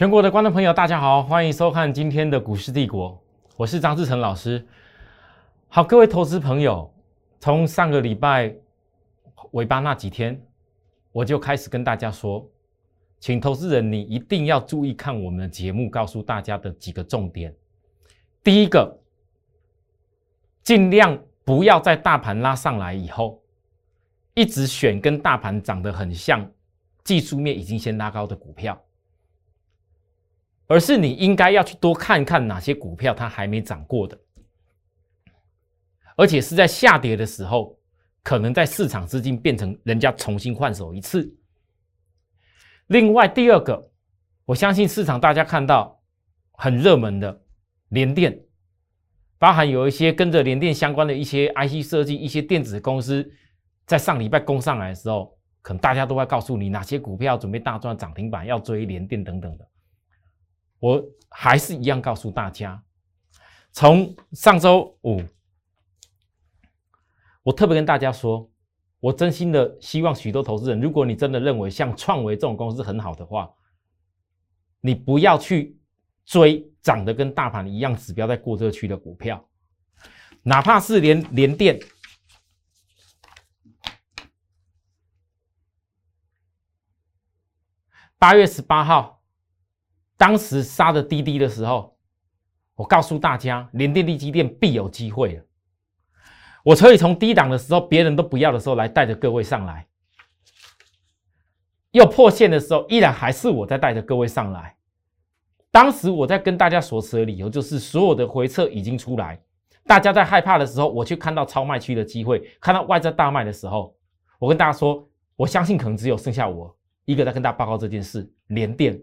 全国的观众朋友，大家好，欢迎收看今天的股市帝国，我是张志成老师。好，各位投资朋友，从上个礼拜尾巴那几天，我就开始跟大家说，请投资人你一定要注意看我们的节目，告诉大家的几个重点。第一个，尽量不要在大盘拉上来以后，一直选跟大盘长得很像，技术面已经先拉高的股票。而是你应该要去多看看哪些股票它还没涨过的，而且是在下跌的时候，可能在市场资金变成人家重新换手一次。另外第二个，我相信市场大家看到很热门的联电，包含有一些跟着联电相关的一些 IC 设计、一些电子公司，在上礼拜攻上来的时候，可能大家都会告诉你哪些股票准备大赚涨停板，要追联电等等的。我还是一样告诉大家，从上周五，我特别跟大家说，我真心的希望许多投资人，如果你真的认为像创维这种公司很好的话，你不要去追涨得跟大盘一样指标在过热区的股票，哪怕是连连电，八月十八号。当时杀的滴滴的时候，我告诉大家，连电力机电必有机会我可以从低档的时候，别人都不要的时候，来带着各位上来；又破线的时候，依然还是我在带着各位上来。当时我在跟大家所持的理由，就是所有的回撤已经出来，大家在害怕的时候，我去看到超卖区的机会，看到外在大卖的时候，我跟大家说，我相信可能只有剩下我一个在跟大家报告这件事，连电。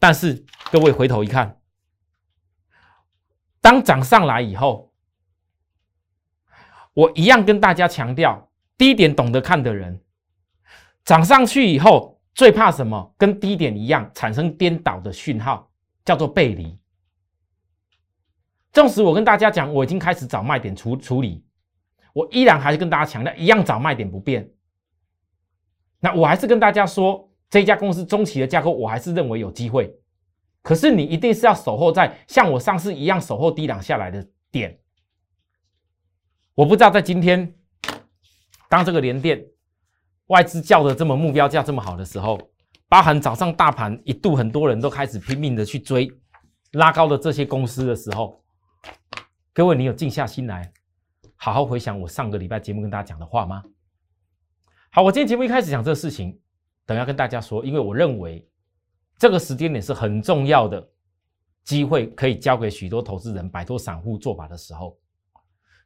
但是各位回头一看，当涨上来以后，我一样跟大家强调，低点懂得看的人，涨上去以后最怕什么？跟低点一样产生颠倒的讯号，叫做背离。纵使我跟大家讲，我已经开始找卖点处处理，我依然还是跟大家强调，一样找卖点不变。那我还是跟大家说。这家公司中期的架构，我还是认为有机会。可是你一定是要守候在像我上次一样守候低档下来的点。我不知道在今天，当这个连电外资叫的这么目标价这么好的时候，包含早上大盘一度很多人都开始拼命的去追拉高的这些公司的时候，各位你有静下心来好好回想我上个礼拜节目跟大家讲的话吗？好，我今天节目一开始讲这个事情。等下跟大家说，因为我认为这个时间点是很重要的机会，可以交给许多投资人摆脱散户做法的时候，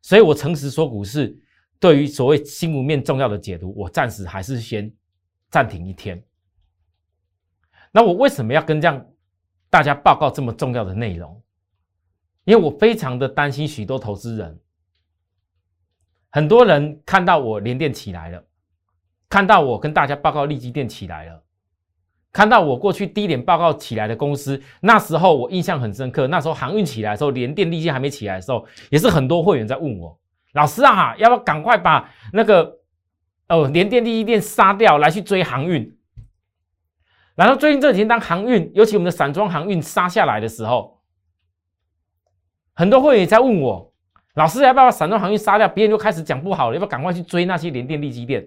所以我诚实说，股市对于所谓新闻面重要的解读，我暂时还是先暂停一天。那我为什么要跟这样大家报告这么重要的内容？因为我非常的担心许多投资人，很多人看到我连电起来了。看到我跟大家报告利基店起来了，看到我过去低点报告起来的公司，那时候我印象很深刻。那时候航运起来的时候，连电利基还没起来的时候，也是很多会员在问我：“老师啊，要不要赶快把那个哦连电利基店杀掉，来去追航运？”然后最近这几天，当航运，尤其我们的散装航运杀下来的时候，很多会员也在问我：“老师，要不要把散装航运杀掉？”别人就开始讲不好了，要不要赶快去追那些连电利基店？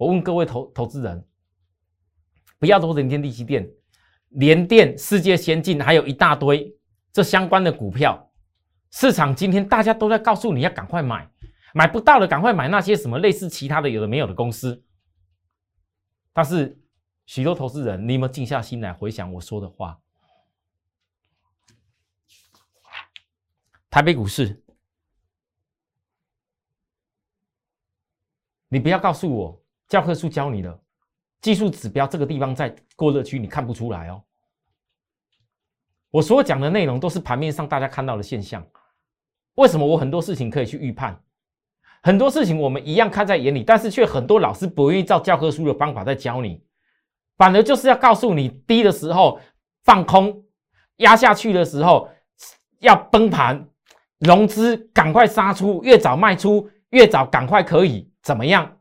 我问各位投投资人，不要都联电、利基电、联电、世界先进，还有一大堆这相关的股票。市场今天大家都在告诉你要赶快买，买不到的赶快买那些什么类似其他的有的没有的公司。但是许多投资人，你有没有静下心来回想我说的话？台北股市，你不要告诉我。教科书教你的技术指标，这个地方在过热区，你看不出来哦。我所讲的内容都是盘面上大家看到的现象。为什么我很多事情可以去预判？很多事情我们一样看在眼里，但是却很多老师不愿意照教科书的方法在教你，反而就是要告诉你低的时候放空，压下去的时候要崩盘，融资赶快杀出，越早卖出越早，赶快可以怎么样？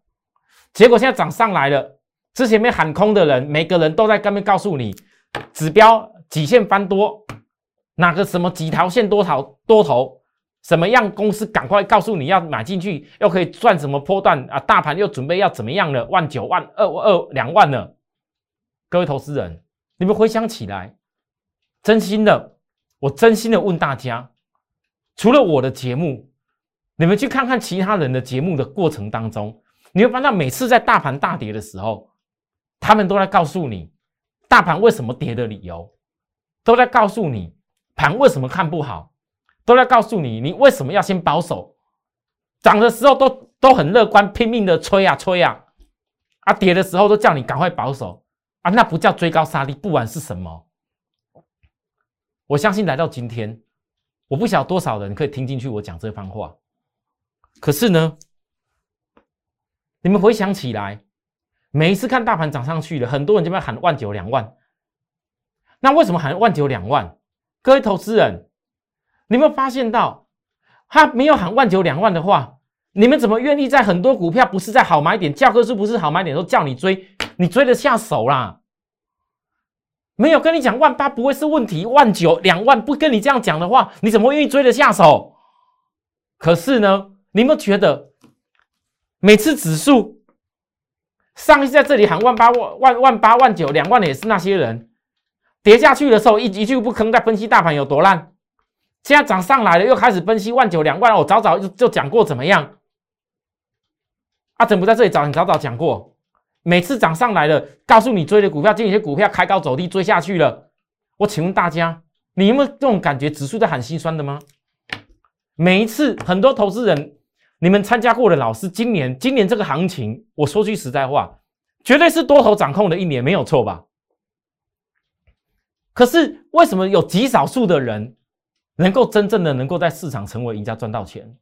结果现在涨上来了，之前没喊空的人，每个人都在跟面告诉你，指标几线翻多，哪个什么几条线多少多头，什么样公司赶快告诉你要买进去，又可以赚什么波段啊？大盘又准备要怎么样了？万九万二二两万了，各位投资人，你们回想起来，真心的，我真心的问大家，除了我的节目，你们去看看其他人的节目的过程当中，你会发现每次在大盘大跌的时候，他们都在告诉你。大盘为什么跌的理由，都在告诉你盘为什么看不好，都在告诉你你为什么要先保守。涨的时候都都很乐观，拼命的吹啊吹啊，啊跌的时候都叫你赶快保守啊，那不叫追高杀低，不管是什么。我相信来到今天，我不晓得多少人可以听进去我讲这番话，可是呢，你们回想起来。每一次看大盘涨上去了，很多人就在喊万九两万。那为什么喊万九两万？各位投资人，你有没有发现到，他没有喊万九两万的话，你们怎么愿意在很多股票不是在好买点，教科书不是好买点，都叫你追，你追得下手啦？没有跟你讲万八不会是问题，万九两万不跟你这样讲的话，你怎么愿意追得下手？可是呢，你有没有觉得，每次指数？上一次在这里喊万八万万万八万九两万的也是那些人，跌下去的时候一一句不吭，在分析大盘有多烂。现在涨上来了，又开始分析万九两万。我早早就就讲过怎么样？阿怎不在这里找你早早讲过。每次涨上来了，告诉你追的股票，这些股票开高走低追下去了。我请问大家，你有没有这种感觉？指数在喊心酸的吗？每一次很多投资人。你们参加过的老师，今年今年这个行情，我说句实在话，绝对是多头掌控的一年，没有错吧？可是为什么有极少数的人能够真正的能够在市场成为赢家赚到钱？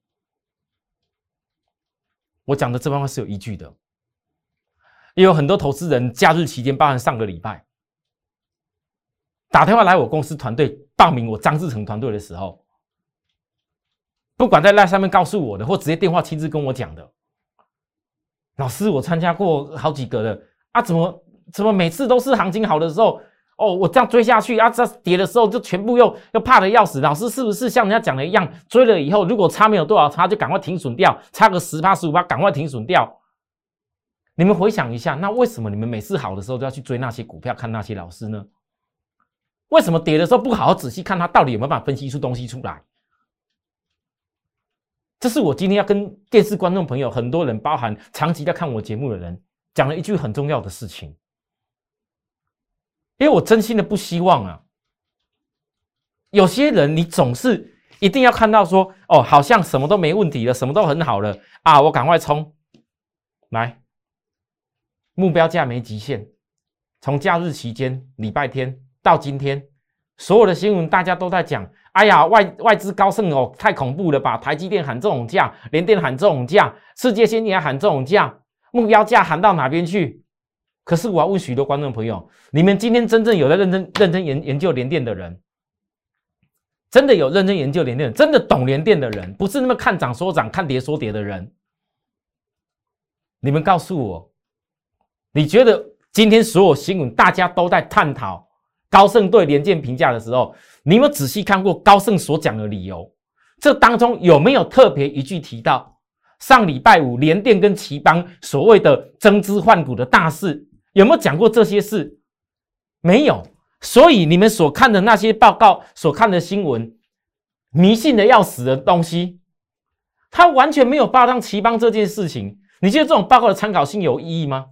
我讲的这番话是有依据的，也有很多投资人假日期间，包含上个礼拜打电话来我公司团队报名我张志成团队的时候。不管在那上面告诉我的，或直接电话亲自跟我讲的，老师，我参加过好几个的啊，怎么怎么每次都是行情好的时候，哦，我这样追下去啊，这跌的时候就全部又又怕的要死。老师是不是像人家讲的一样，追了以后如果差没有多少差，就赶快停损掉，差个十趴十五趴，赶快停损掉。你们回想一下，那为什么你们每次好的时候都要去追那些股票，看那些老师呢？为什么跌的时候不好好仔细看他到底有没有办法分析出东西出来？这是我今天要跟电视观众朋友，很多人包含长期在看我节目的人，讲了一句很重要的事情。因为我真心的不希望啊，有些人你总是一定要看到说，哦，好像什么都没问题了，什么都很好了啊，我赶快冲来，目标价没极限，从假日期间礼拜天到今天，所有的新闻大家都在讲。哎呀，外外资高盛哦，太恐怖了吧！台积电喊这种价，联电喊这种价，世界先进还喊这种价，目标价喊到哪边去？可是我要问许多观众朋友，你们今天真正有在认真认真研研究联电的人，真的有认真研究联电，真的懂联电的人，不是那么看涨说涨，看跌说跌的人，你们告诉我，你觉得今天所有新闻大家都在探讨？高盛对联电评价的时候，你有没有仔细看过高盛所讲的理由？这当中有没有特别一句提到上礼拜五联电跟奇邦所谓的增资换股的大事？有没有讲过这些事？没有。所以你们所看的那些报告、所看的新闻，迷信的要死的东西，他完全没有报上奇邦这件事情。你觉得这种报告的参考性有意义吗？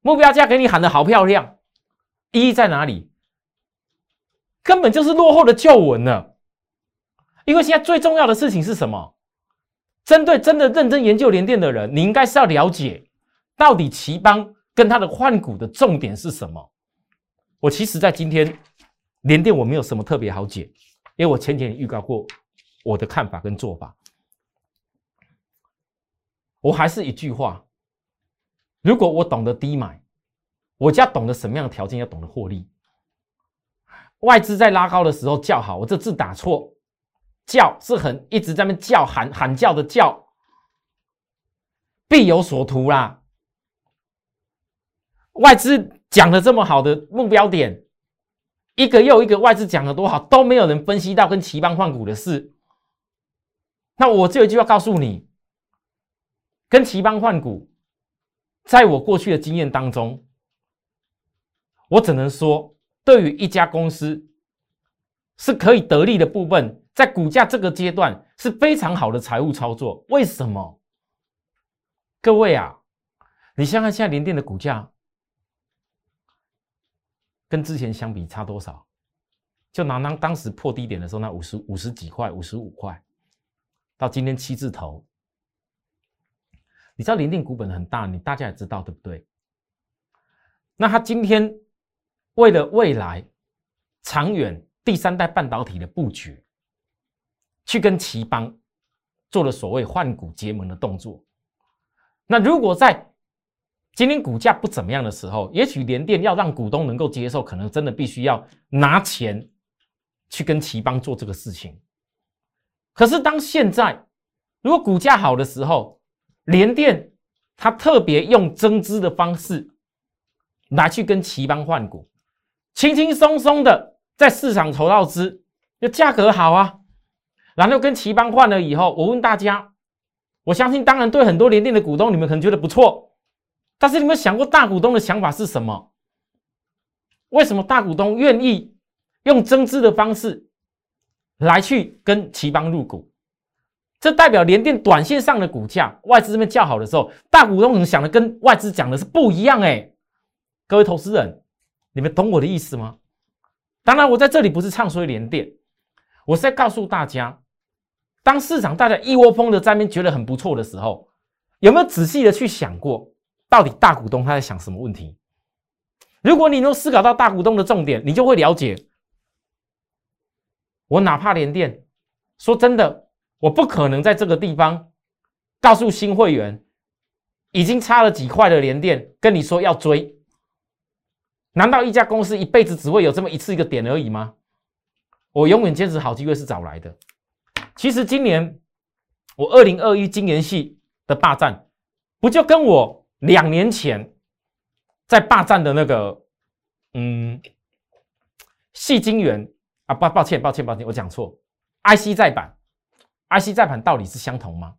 目标价给你喊的好漂亮。意义在哪里？根本就是落后的旧闻了。因为现在最重要的事情是什么？针对真的认真研究联电的人，你应该是要了解到底奇邦跟他的换股的重点是什么。我其实，在今天联电我没有什么特别好解，因为我前天预告过我的看法跟做法。我还是一句话：如果我懂得低买。我家懂得什么样的条件要懂得获利。外资在拉高的时候叫好，我这字打错，叫是很一直在那叫喊喊叫的叫，必有所图啦。外资讲的这么好的目标点，一个又一个外资讲的多好，都没有人分析到跟奇邦换股的事。那我这一句话告诉你，跟奇邦换股，在我过去的经验当中，我只能说，对于一家公司是可以得利的部分，在股价这个阶段是非常好的财务操作。为什么？各位啊，你想想现在联电的股价。跟之前相比差多少？就拿当当时破低点的时候，那五十五十几块、五十五块，到今天七字头。你知道联电股本很大，你大家也知道对不对？那他今天为了未来长远第三代半导体的布局，去跟奇邦做了所谓换股结盟的动作。那如果在今天股价不怎么样的时候，也许联电要让股东能够接受，可能真的必须要拿钱去跟奇邦做这个事情。可是当现在如果股价好的时候，联电它特别用增资的方式来去跟奇邦换股，轻轻松松的在市场筹到资，就价格好啊，然后跟奇邦换了以后，我问大家，我相信当然对很多联电的股东，你们可能觉得不错。但是你们想过大股东的想法是什么？为什么大股东愿意用增资的方式来去跟奇邦入股？这代表联电短线上的股价外资这边较好的时候，大股东可能想的跟外资讲的是不一样哎。各位投资人，你们懂我的意思吗？当然，我在这里不是唱衰联电，我是在告诉大家，当市场大家一窝蜂的在那边觉得很不错的时候，有没有仔细的去想过？到底大股东他在想什么问题？如果你能思考到大股东的重点，你就会了解。我哪怕连电，说真的，我不可能在这个地方告诉新会员，已经差了几块的连电，跟你说要追。难道一家公司一辈子只会有这么一次一个点而已吗？我永远坚持好机会是找来的。其实今年我二零二一金研系的霸占，不就跟我？两年前，在霸占的那个，嗯，细晶圆啊，抱抱歉，抱歉，抱歉，我讲错，IC 再版，IC 再版到底是相同吗？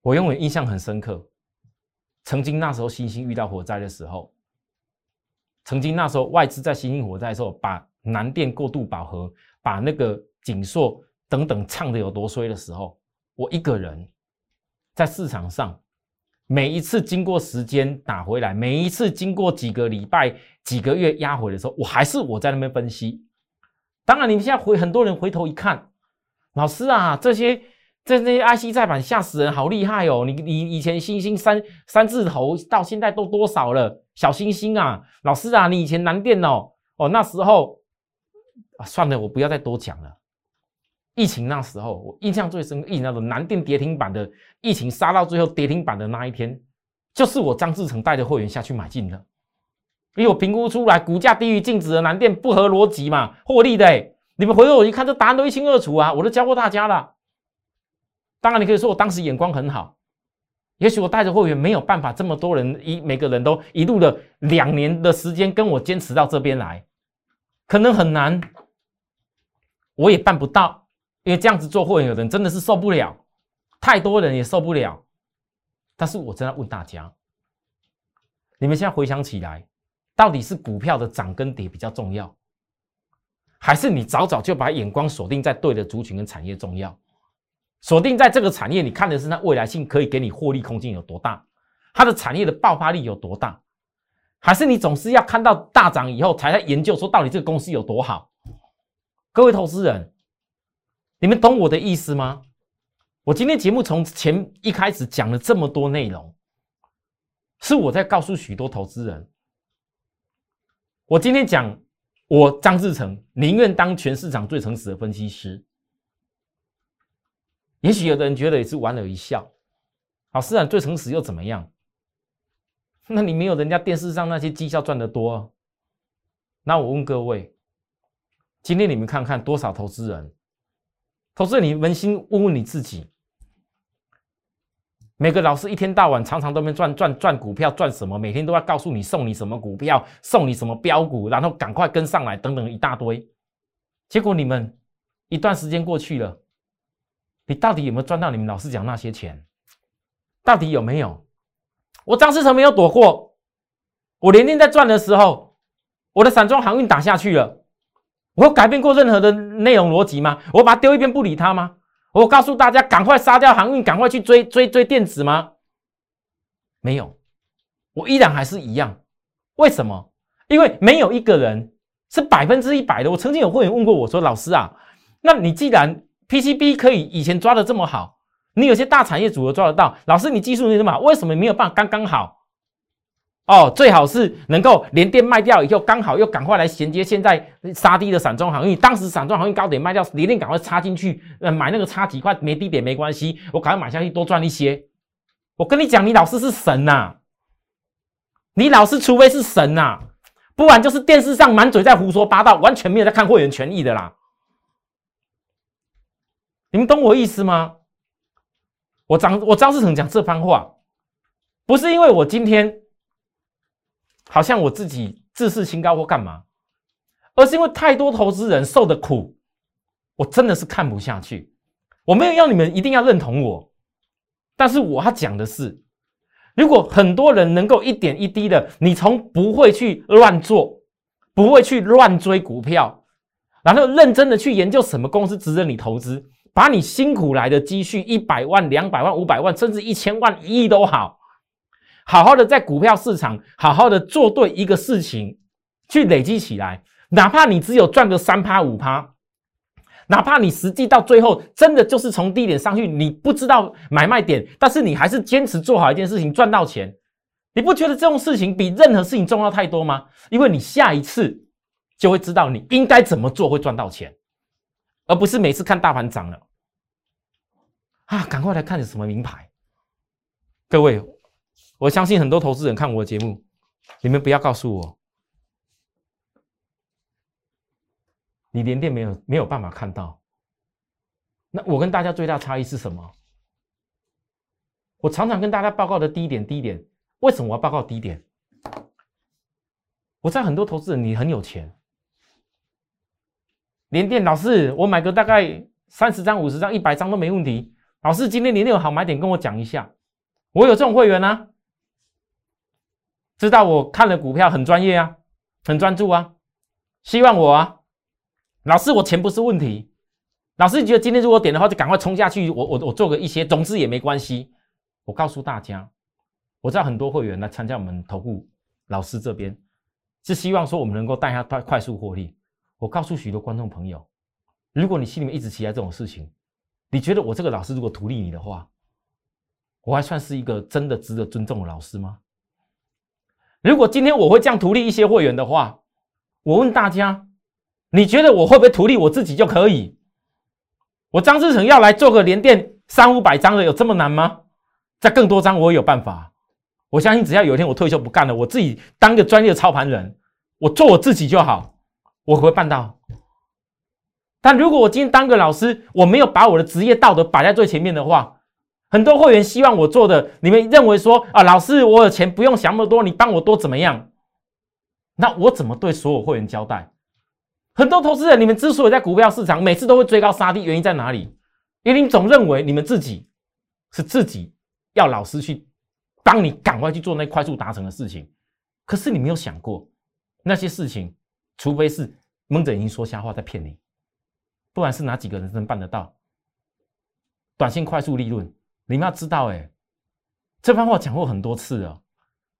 我永远印象很深刻，曾经那时候星星遇到火灾的时候，曾经那时候外资在新星火灾的时候，把南电过度饱和，把那个景硕等等唱的有多衰的时候，我一个人在市场上。每一次经过时间打回来，每一次经过几个礼拜、几个月压回的时候，我还是我在那边分析。当然，你们现在回很多人回头一看，老师啊，这些这这些 IC 再版吓死人，好厉害哦！你你以前星星三三字头到现在都多少了？小星星啊，老师啊，你以前南电哦哦，那时候啊，算了，我不要再多讲了。疫情那时候，我印象最深，疫情那种南电跌停板的疫情杀到最后跌停板的那一天，就是我张志成带着会员下去买进的，因为我评估出来股价低于净值的南电不合逻辑嘛，获利的。你们回头我一看，这答案都一清二楚啊，我都教过大家了。当然，你可以说我当时眼光很好，也许我带着会员没有办法这么多人一每个人都一路的两年的时间跟我坚持到这边来，可能很难，我也办不到。因为这样子做会员的人真的是受不了，太多人也受不了。但是我真的问大家，你们现在回想起来，到底是股票的涨跟跌比较重要，还是你早早就把眼光锁定在对的族群跟产业重要？锁定在这个产业，你看的是它未来性可以给你获利空间有多大，它的产业的爆发力有多大？还是你总是要看到大涨以后才在研究说到底这个公司有多好？各位投资人。你们懂我的意思吗？我今天节目从前一开始讲了这么多内容，是我在告诉许多投资人，我今天讲我张志成宁愿当全市场最诚实的分析师。也许有的人觉得也是莞尔一笑，好，市场最诚实又怎么样？那你没有人家电视上那些绩效赚得多。那我问各位，今天你们看看多少投资人？投资人，你扪心问问你自己：每个老师一天到晚常常都没赚赚赚股票赚什么，每天都要告诉你送你什么股票，送你什么标股，然后赶快跟上来等等一大堆。结果你们一段时间过去了，你到底有没有赚到你们老师讲那些钱？到底有没有？我张思成没有躲过。我连天在赚的时候，我的散装航运打下去了。我改变过任何的内容逻辑吗？我把它丢一边不理它吗？我告诉大家赶快杀掉航运，赶快去追追追电子吗？没有，我依然还是一样。为什么？因为没有一个人是百分之一百的。我曾经有会员问过我说：“老师啊，那你既然 PCB 可以以前抓的这么好，你有些大产业组合抓得到，老师你技术那么，为什么没有办法刚刚好？”哦，最好是能够连电卖掉以后，刚好又赶快来衔接现在杀低的散装航运。当时散装航运高点卖掉，连电赶快插进去，呃，买那个差几块没低点没关系，我赶快买下去多赚一些。我跟你讲，你老师是神呐！你老师除非是神呐，不然就是电视上满嘴在胡说八道，完全没有在看会员权益的啦。你们懂我意思吗？我张我张世成讲这番话，不是因为我今天。好像我自己自视清高或干嘛，而是因为太多投资人受的苦，我真的是看不下去。我没有要你们一定要认同我，但是我要讲的是，如果很多人能够一点一滴的，你从不会去乱做，不会去乱追股票，然后认真的去研究什么公司值得你投资，把你辛苦来的积蓄一百万、两百万、五百万，甚至一千万、一亿都好。好好的在股票市场，好好的做对一个事情，去累积起来，哪怕你只有赚个三趴五趴，哪怕你实际到最后真的就是从低点上去，你不知道买卖点，但是你还是坚持做好一件事情，赚到钱，你不觉得这种事情比任何事情重要太多吗？因为你下一次就会知道你应该怎么做会赚到钱，而不是每次看大盘涨了啊，赶快来看什么名牌，各位。我相信很多投资人看我的节目，你们不要告诉我，你连电没有没有办法看到。那我跟大家最大差异是什么？我常常跟大家报告的低点，低点，为什么我要报告低点？我在很多投资人，你很有钱，连电老师，我买个大概三十张、五十张、一百张都没问题。老师，今天你那有好买点，跟我讲一下。我有这种会员啊。知道我看了股票很专业啊，很专注啊，希望我啊，老师我钱不是问题，老师你觉得今天如果点的话就赶快冲下去，我我我做个一些总之也没关系。我告诉大家，我知道很多会员来参加我们投顾老师这边，是希望说我们能够带他快快速获利。我告诉许多观众朋友，如果你心里面一直期待这种事情，你觉得我这个老师如果图利你的话，我还算是一个真的值得尊重的老师吗？如果今天我会这样图利一些会员的话，我问大家，你觉得我会不会图利我自己就可以？我张志成要来做个连电三五百张的，有这么难吗？再更多张我有办法。我相信只要有一天我退休不干了，我自己当个专业的操盘人，我做我自己就好，我会办到。但如果我今天当个老师，我没有把我的职业道德摆在最前面的话，很多会员希望我做的，你们认为说啊，老师，我有钱不用想那么多，你帮我多怎么样？那我怎么对所有会员交代？很多投资人，你们之所以在股票市场每次都会追高杀低，原因在哪里？因为你总认为你们自己是自己要老师去帮你赶快去做那快速达成的事情，可是你没有想过那些事情，除非是蒙着眼睛说瞎话在骗你，不然是哪几个人能办得到？短线快速利润。你们要知道，哎，这番话讲过很多次了。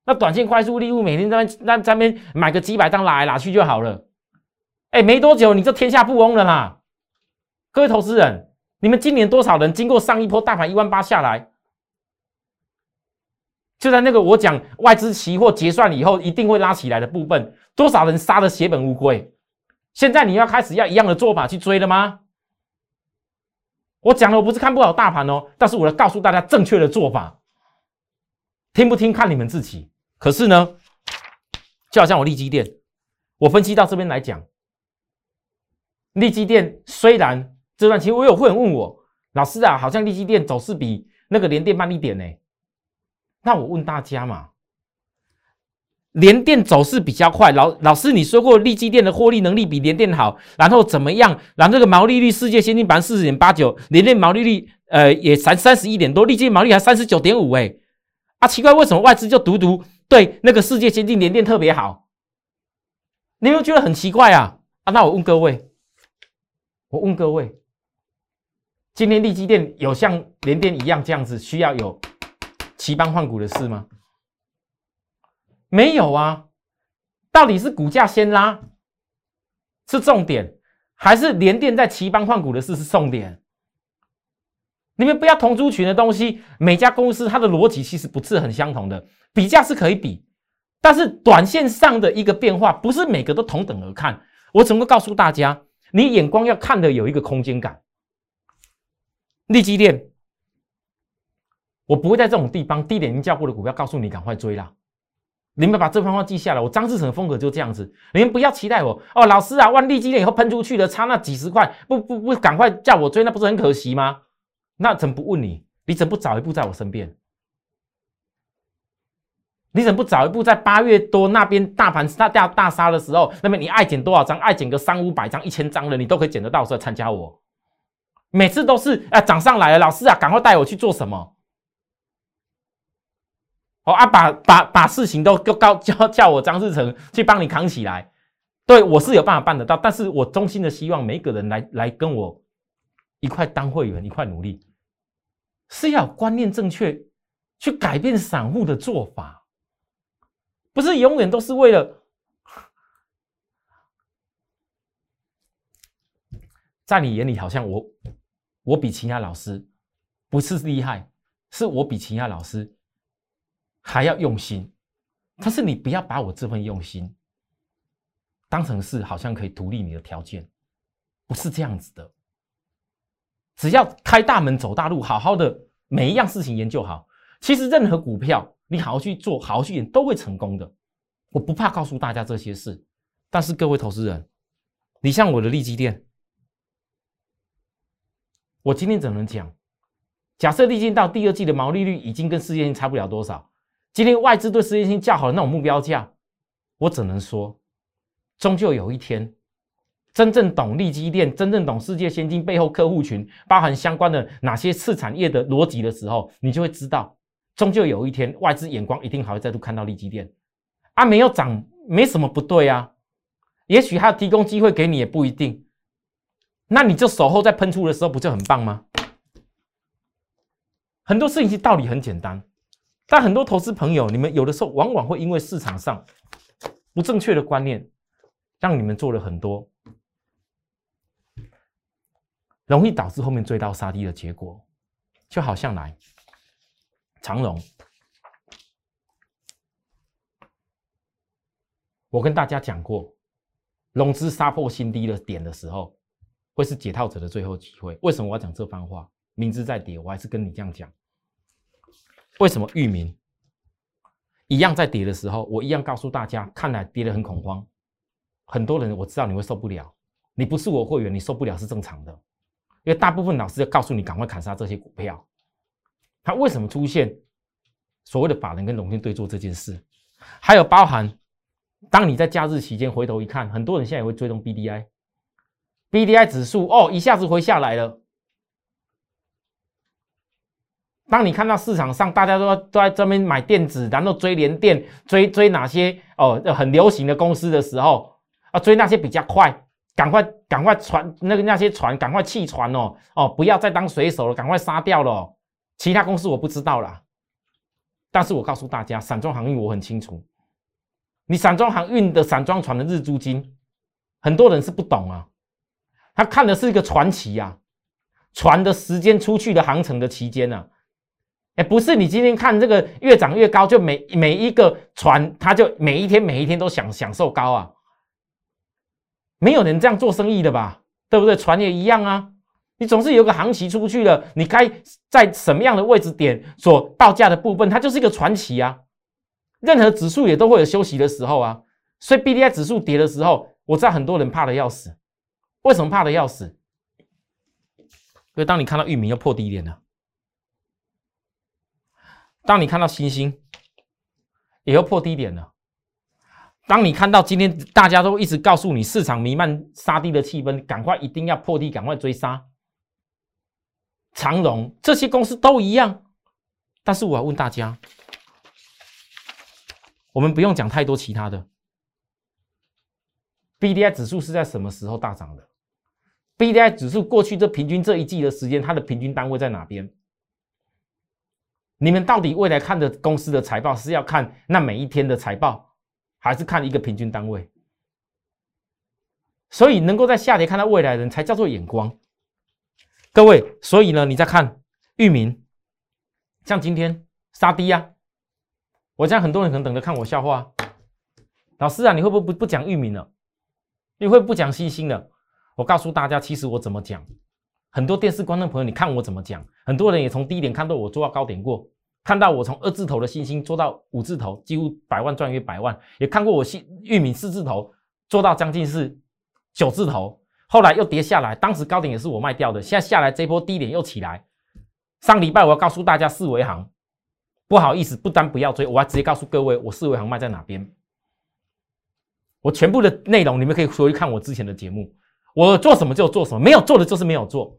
那短线快速利润，每天在那在那边买个几百张拿来拿去就好了。哎，没多久你就天下富翁了啦！各位投资人，你们今年多少人经过上一波大盘一万八下来，就在那个我讲外资期货结算以后一定会拉起来的部分，多少人杀的血本无归？现在你要开始要一样的做法去追了吗？我讲的我不是看不好大盘哦，但是我要告诉大家正确的做法，听不听看你们自己。可是呢，就好像我利基店，我分析到这边来讲，利基店虽然这段期我有会员问我，老师啊，好像利基店走势比那个连电慢一点呢，那我问大家嘛，联电走势比较快，老老师你说过利基电的获利能力比联电好，然后怎么样？然后这个毛利率世界先进百分之四十点八九，联电毛利率呃也才三十一点多，利基毛利还三十九点五哎，啊奇怪为什么外资就独独对那个世界先进联电特别好？你有没有觉得很奇怪啊？啊那我问各位，我问各位。今天利基电有像联电一样这样子需要有齐邦换股的事吗？没有啊，到底是股价先拉是重点，还是联电在齐邦换股的事是重点？你们不要同族群的东西，每家公司它的逻辑其实不是很相同的，比价是可以比，但是短线上的一个变化不是每个都同等而看。我怎么告诉大家，你眼光要看的有一个空间感。利基电，我不会在这种地方低点已经叫过的股票告诉你赶快追啦。你们把这番话记下来。我张志成的风格就这样子，你们不要期待我哦，老师啊，万利基电以后喷出去的差那几十块，不不不，赶快叫我追，那不是很可惜吗？那怎么不问你？你怎么不早一步在我身边？你怎么不早一步在八月多那边大盘大大大杀的时候，那么你爱捡多少张，爱捡个三五百张、一千张的，你都可以捡得到，时候参加我。每次都是啊涨上来了，老师啊，赶快带我去做什么？哦啊，把把把事情都都告叫叫我张志成去帮你扛起来。对我是有办法办得到，但是我衷心的希望每一个人来来跟我一块当会员，一块努力，是要观念正确，去改变散户的做法，不是永远都是为了。在你眼里，好像我，我比其他老师不是厉害，是我比其他老师还要用心。但是你不要把我这份用心当成是好像可以独立你的条件，不是这样子的。只要开大门走大路，好好的每一样事情研究好，其实任何股票你好好去做，好好去演，都会成功的。我不怕告诉大家这些事，但是各位投资人，你像我的利基店。我今天只能讲？假设历经到第二季的毛利率已经跟世界差不了多少，今天外资对世界性较好的那种目标价，我只能说，终究有一天，真正懂利基电、真正懂世界先进背后客户群，包含相关的哪些次产业的逻辑的时候，你就会知道，终究有一天，外资眼光一定还会再度看到利基电啊，没有涨，没什么不对啊，也许他提供机会给你也不一定。那你就守候在喷出的时候，不就很棒吗？很多事情其实道理很简单，但很多投资朋友，你们有的时候往往会因为市场上不正确的观念，让你们做了很多，容易导致后面追到杀低的结果。就好像来长荣，我跟大家讲过，融资杀破新低的点的时候。会是解套者的最后机会。为什么我要讲这番话？明知在跌，我还是跟你这样讲。为什么域名一样在跌的时候，我一样告诉大家，看来跌得很恐慌。很多人我知道你会受不了，你不是我会员，你受不了是正常的。因为大部分老师要告诉你赶快砍杀这些股票。他为什么出现所谓的法人跟龙天对坐这件事？还有包含，当你在假日期间回头一看，很多人现在也会追踪 BDI。B D I 指数哦，一下子回下来了。当你看到市场上大家都都在这边买电子，然后追联电、追追哪些哦很流行的公司的时候啊，追那些比较快，赶快赶快传那个那些船，赶快弃船哦哦，不要再当水手了，赶快杀掉了。其他公司我不知道啦，但是我告诉大家，散装航运我很清楚。你散装航运的散装船的日租金，很多人是不懂啊。他看的是一个传奇呀，船的时间出去的航程的期间呢，哎，不是你今天看这个越涨越高，就每每一个船，它就每一天每一天都享享受高啊，没有人这样做生意的吧？对不对？船也一样啊，你总是有个航期出去了，你该在什么样的位置点所报价的部分，它就是一个传奇啊。任何指数也都会有休息的时候啊，所以 B D I 指数跌的时候，我知道很多人怕的要死。为什么怕的要死？因为当你看到域名要破低点了，当你看到星星也要破低点了，当你看到今天大家都一直告诉你市场弥漫杀低的气氛，赶快一定要破低，赶快追杀。长荣这些公司都一样，但是我要问大家，我们不用讲太多其他的。B D I 指数是在什么时候大涨的？B D I 指数过去这平均这一季的时间，它的平均单位在哪边？你们到底未来看的公司的财报是要看那每一天的财报，还是看一个平均单位？所以能够在下跌看到未来的人才叫做眼光。各位，所以呢，你再看域名，像今天杀低啊，我讲很多人可能等着看我笑话。老师啊，你会不会不不讲域名了？你会不讲星星的？我告诉大家，其实我怎么讲，很多电视观众朋友，你看我怎么讲。很多人也从低点看到我做到高点过，看到我从二字头的星星做到五字头，几乎百万赚约百万，也看过我新玉米四字头做到将近是九字头，后来又跌下来，当时高点也是我卖掉的，现在下来这波低点又起来。上礼拜我要告诉大家四维行，不好意思，不单不要追，我还直接告诉各位我四维行卖在哪边。我全部的内容，你们可以回去看我之前的节目。我做什么就做什么，没有做的就是没有做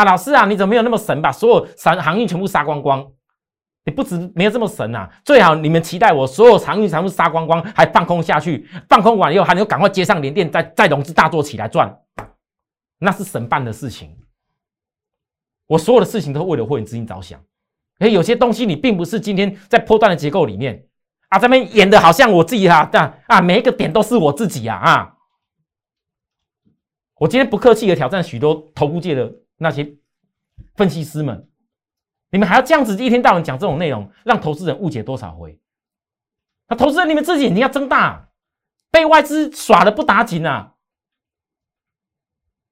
啊！老师啊，你怎么没有那么神，把所有散航运全部杀光光？你不止没有这么神啊！最好你们期待我所有航运全部杀光光，还放空下去，放空完以后还能赶快接上连电，再再融资大做起来赚，那是神办的事情。我所有的事情都为了会员资金着想。哎，有些东西你并不是今天在破断的结构里面。啊，这边演的好像我自己哈，但啊，每一个点都是我自己呀啊！我今天不客气的挑战许多头部界的那些分析师们，你们还要这样子一天到晚讲这种内容，让投资人误解多少回？那投资人你们自己眼睛要睁大，被外资耍的不打紧啊！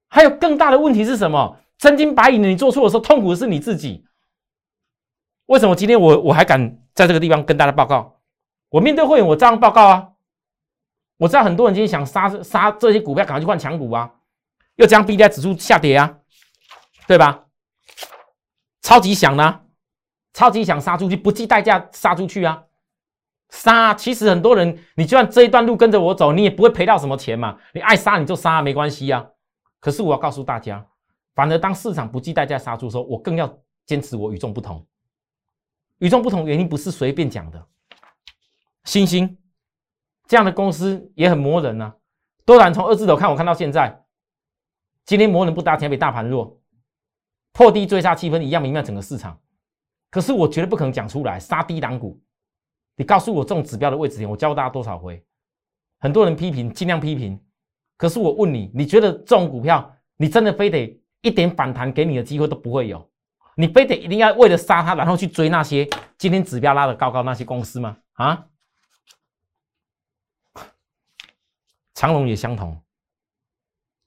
还有更大的问题是什么？真金白银的你做错的时候，痛苦的是你自己。为什么今天我我还敢在这个地方跟大家报告？我面对会员，我这样报告啊！我知道很多人今天想杀杀这些股票，赶快去换强股啊，又将 B D I 指数下跌啊，对吧？超级想呢，超级想杀出去，不计代价杀出去啊！杀，其实很多人，你就算这一段路跟着我走，你也不会赔到什么钱嘛。你爱杀你就杀，没关系啊。可是我要告诉大家，反而当市场不计代价杀出的时候，我更要坚持我与众不同。与众不同原因不是随便讲的。星星这样的公司也很磨人呐。多然从二字头看，我看到现在，今天磨人不搭，前比大盘弱，破低追杀气氛一样弥漫整个市场。可是我绝对不可能讲出来杀低档股。你告诉我这种指标的位置点，我教大家多少回？很多人批评，尽量批评。可是我问你，你觉得这种股票，你真的非得一点反弹给你的机会都不会有？你非得一定要为了杀它，然后去追那些今天指标拉得高高那些公司吗？啊？长龙也相同，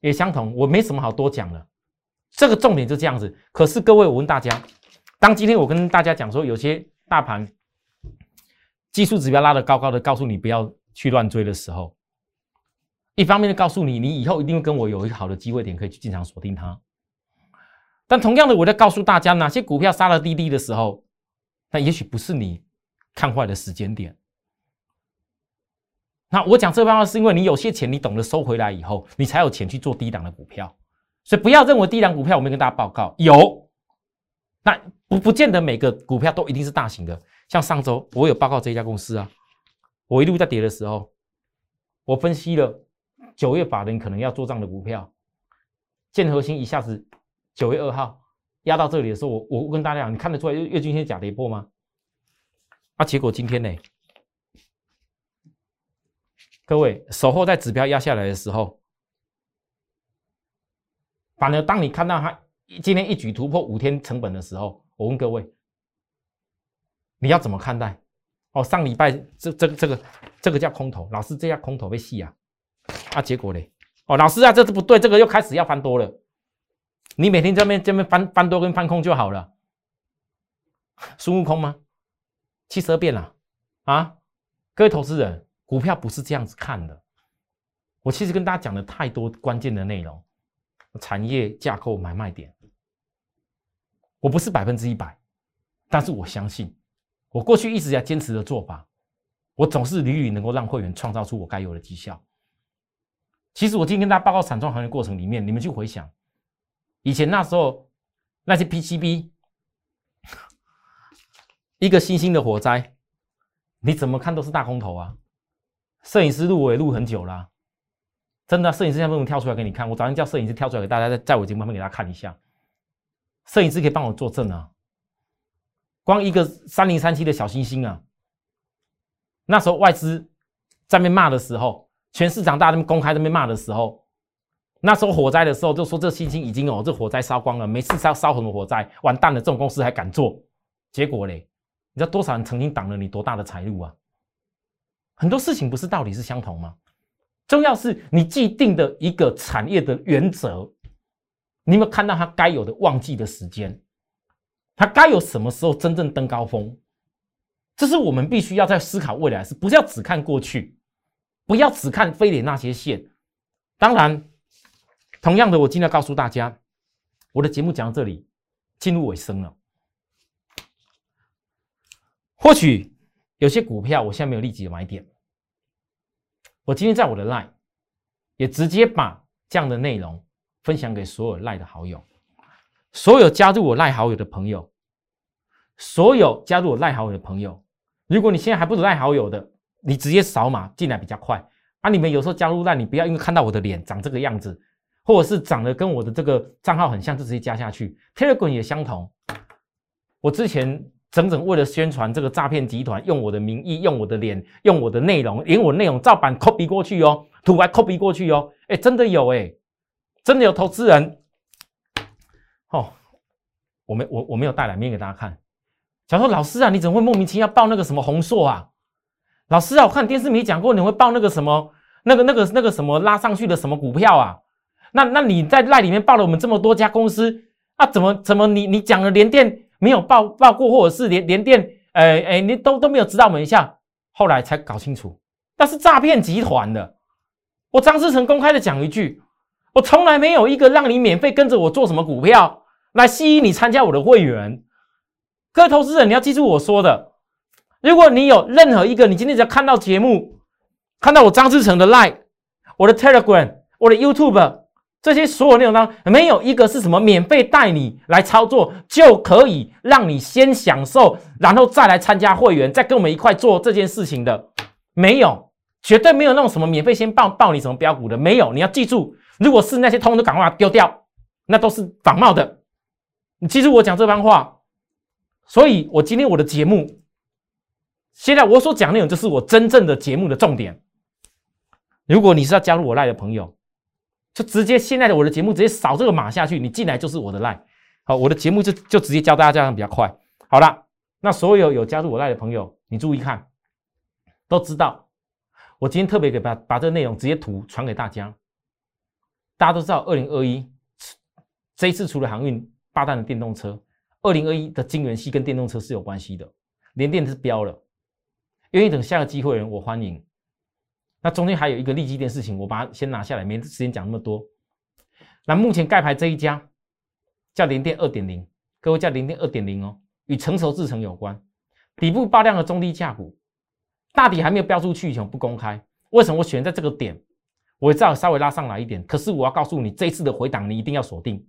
也相同，我没什么好多讲的，这个重点就这样子。可是各位，我问大家，当今天我跟大家讲说，有些大盘技术指标拉得高高的，告诉你不要去乱追的时候，一方面的告诉你，你以后一定会跟我有一个好的机会点，可以去进场锁定它。但同样的，我在告诉大家，哪些股票杀了滴滴的时候，那也许不是你看坏的时间点。那我讲这番话是因为你有些钱，你懂得收回来以后，你才有钱去做低档的股票。所以不要认为低档股票，我没跟大家报告有，那不不见得每个股票都一定是大型的。像上周我有报告这家公司啊，我一路在跌的时候，我分析了九月法人可能要做账的股票，建核心一下子九月二号压到这里的时候，我我跟大家讲，你看得出来月月均线假跌破吗？啊，结果今天呢？各位，守候在指标压下来的时候，反而当你看到它今天一举突破五天成本的时候，我问各位，你要怎么看待？哦，上礼拜这这个这个这个叫空头，老师这叫空头被戏啊！啊，结果嘞，哦，老师啊，这是不对，这个又开始要翻多了。你每天这边这边翻翻多跟翻空就好了。孙悟空吗？七十二变了啊！各位投资人。股票不是这样子看的，我其实跟大家讲了太多关键的内容，产业架构、买卖点，我不是百分之一百，但是我相信，我过去一直在坚持的做法，我总是屡屡能够让会员创造出我该有的绩效。其实我今天跟大家报告散装行业过程里面，你们去回想，以前那时候那些 PCB，一个新兴的火灾，你怎么看都是大空头啊！摄影师录我也录很久了，真的，摄影师现在不能跳出来给你看，我早上叫摄影师跳出来给大家在在我节目旁边给大家看一下，摄影师可以帮我作证啊！光一个三零三七的小星星啊，那时候外资在那边骂的时候。全市场大家公开在那边骂的时候，那时候火灾的时候就说这星星已经哦，这火灾烧光了，每次烧烧很多火灾，完蛋了，这种公司还敢做？结果嘞，你知道多少人曾经挡了你多大的财路啊？很多事情不是道理是相同吗？重要是你既定的一个产业的原则，你有没有看到它该有的旺季的时间？它该有什么时候真正登高峰？这是我们必须要在思考未来，是不是要只看过去？不要只看非得那些线。当然，同样的，我今天要告诉大家，我的节目讲到这里，进入尾声了。或许有些股票我现在没有立即买点，我今天在我的 line 也直接把这样的内容分享给所有 line 的好友，所有加入我 line 好友的朋友，所有加入我 line 好友的朋友，如果你现在还不是 line 好友的。你直接扫码进来比较快啊！你们有时候加入那，你不要因为看到我的脸长这个样子，或者是长得跟我的这个账号很像，就直接加下去。Telegram 也相同。我之前整整为了宣传这个诈骗集团，用我的名义、用我的脸、用我的内容，连我内容照版 copy 过去哦，图还 copy 过去哦。哎，真的有哎，真的有投资人哦。我没我我没有带来面给大家看。假如说老师啊，你怎么会莫名其妙报那个什么红硕啊？老师啊，我看电视没讲过你会报那个什么那个那个那个什么拉上去的什么股票啊？那那你在赖里面报了我们这么多家公司啊？怎么怎么你你讲了连电没有报报过，或者是连连电哎哎你都都没有指导我们一下，后来才搞清楚那是诈骗集团的。我张志成公开的讲一句，我从来没有一个让你免费跟着我做什么股票来吸引你参加我的会员。各位投资人，你要记住我说的。如果你有任何一个，你今天只要看到节目，看到我张志成的 Line、我的 Telegram、我的 YouTube 这些所有内容当中，没有一个是什么免费带你来操作就可以让你先享受，然后再来参加会员，再跟我们一块做这件事情的，没有，绝对没有那种什么免费先报报你什么标股的，没有。你要记住，如果是那些通都赶快丢掉，那都是仿冒的。你记住我讲这番话，所以我今天我的节目。现在我所讲内容就是我真正的节目的重点。如果你是要加入我赖的朋友，就直接现在的我的节目直接扫这个码下去，你进来就是我的赖。好，我的节目就就直接教大家这样比较快。好了，那所有有加入我赖的朋友，你注意看，都知道我今天特别给把把这个内容直接图传给大家。大家都知道，二零二一这一次除了航运霸占的电动车，二零二一的晶圆系跟电动车是有关系的，连电是飙了。愿意等下个机会人，我欢迎。那中间还有一个利基电事情，我把它先拿下来，没时间讲那么多。那目前盖牌这一家叫联电二点零，各位叫联电二点零哦，与成熟制程有关，底部爆量的中低价股，大底还没有标出去以前，不公开。为什么我选在这个点？我知道稍微拉上来一点，可是我要告诉你，这一次的回档你一定要锁定，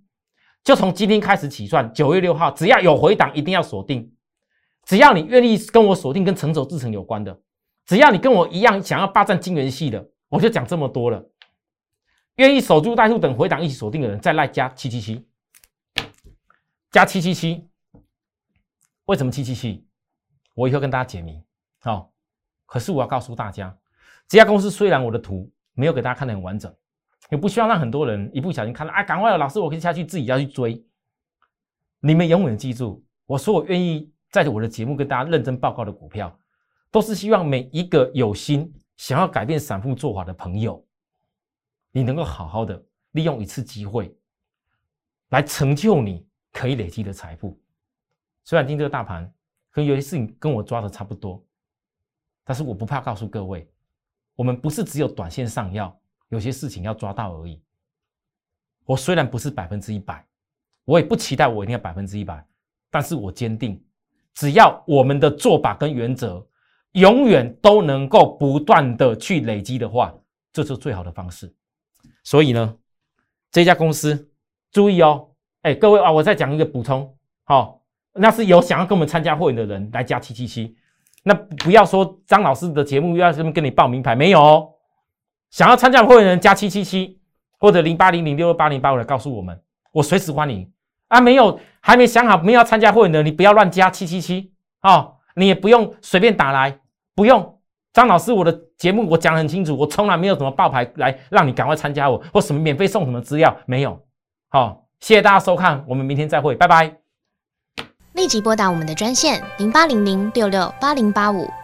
就从今天开始起算，九月六号只要有回档，一定要锁定。只要你愿意跟我锁定跟成熟制成有关的，只要你跟我一样想要霸占金元系的，我就讲这么多了。愿意守株待兔等回档一起锁定的人，再来加七七七，加七七七。为什么七七七？我以后跟大家解谜。好，可是我要告诉大家，这家公司虽然我的图没有给大家看得很完整，也不希望让很多人一不小心看到，哎，赶快老师，我可以下去自己要去追。你们永远记住，我说我愿意。在我的节目跟大家认真报告的股票，都是希望每一个有心想要改变散户做法的朋友，你能够好好的利用一次机会，来成就你可以累积的财富。虽然今天这个大盘跟有些事情跟我抓的差不多，但是我不怕告诉各位，我们不是只有短线上要有些事情要抓到而已。我虽然不是百分之一百，我也不期待我一定要百分之一百，但是我坚定。只要我们的做法跟原则永远都能够不断的去累积的话，这是最好的方式。所以呢，这家公司注意哦，哎，各位啊，我再讲一个补充，好，那是有想要跟我们参加会员的人来加七七七，那不要说张老师的节目要这么跟你报名牌，没有哦，想要参加会员的人加七七七或者零八零零六六八零八五来告诉我们，我随时欢迎啊。没有还没想好没有要参加会员的，你不要乱加七七七哦，你也不用随便打来，不用。张老师，我的节目我讲得很清楚，我从来没有什么爆牌来让你赶快参加我，或什么免费送什么资料，没有。好，谢谢大家收看，我们明天再会，拜拜。立即拨打我们的专线零八零零六六八零八五